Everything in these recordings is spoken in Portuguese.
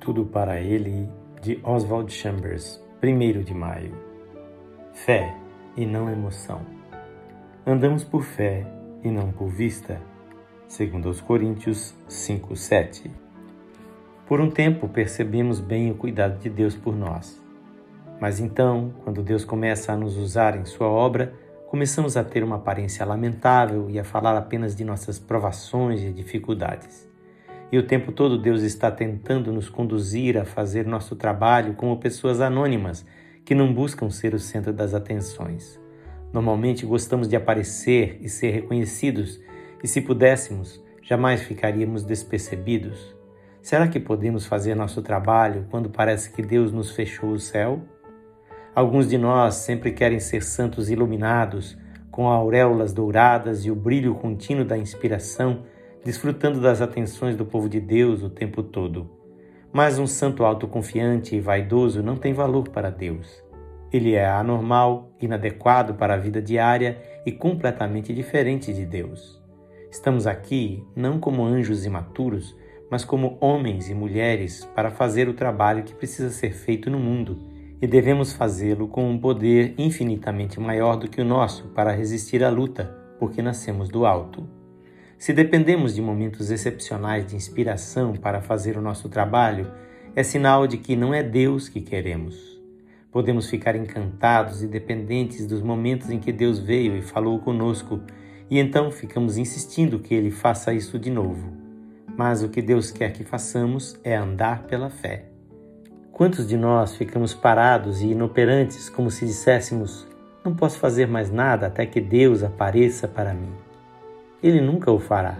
Tudo para Ele, de Oswald Chambers, 1 de maio. Fé e não emoção. Andamos por fé e não por vista. Segundo aos Coríntios 5:7. Por um tempo percebemos bem o cuidado de Deus por nós. Mas então, quando Deus começa a nos usar em sua obra, começamos a ter uma aparência lamentável e a falar apenas de nossas provações e dificuldades. E o tempo todo Deus está tentando nos conduzir a fazer nosso trabalho como pessoas anônimas que não buscam ser o centro das atenções. Normalmente gostamos de aparecer e ser reconhecidos, e se pudéssemos, jamais ficaríamos despercebidos. Será que podemos fazer nosso trabalho quando parece que Deus nos fechou o céu? Alguns de nós sempre querem ser santos iluminados, com auréolas douradas e o brilho contínuo da inspiração desfrutando das atenções do povo de Deus o tempo todo. Mas um santo autoconfiante e vaidoso não tem valor para Deus. Ele é anormal, inadequado para a vida diária e completamente diferente de Deus. Estamos aqui não como anjos imaturos, mas como homens e mulheres para fazer o trabalho que precisa ser feito no mundo, e devemos fazê-lo com um poder infinitamente maior do que o nosso para resistir à luta, porque nascemos do alto. Se dependemos de momentos excepcionais de inspiração para fazer o nosso trabalho, é sinal de que não é Deus que queremos. Podemos ficar encantados e dependentes dos momentos em que Deus veio e falou conosco, e então ficamos insistindo que Ele faça isso de novo. Mas o que Deus quer que façamos é andar pela fé. Quantos de nós ficamos parados e inoperantes, como se disséssemos: Não posso fazer mais nada até que Deus apareça para mim? Ele nunca o fará.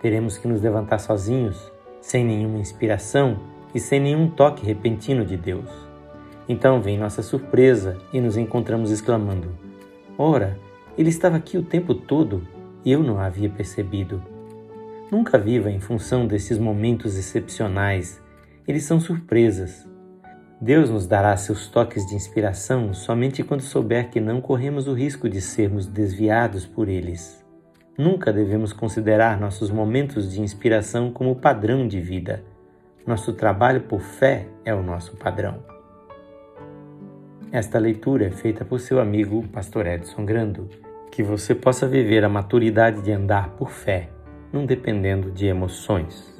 Teremos que nos levantar sozinhos, sem nenhuma inspiração e sem nenhum toque repentino de Deus. Então vem nossa surpresa e nos encontramos exclamando: Ora, ele estava aqui o tempo todo e eu não havia percebido. Nunca viva em função desses momentos excepcionais, eles são surpresas. Deus nos dará seus toques de inspiração somente quando souber que não corremos o risco de sermos desviados por eles. Nunca devemos considerar nossos momentos de inspiração como padrão de vida. Nosso trabalho por fé é o nosso padrão. Esta leitura é feita por seu amigo Pastor Edson Grando. Que você possa viver a maturidade de andar por fé, não dependendo de emoções.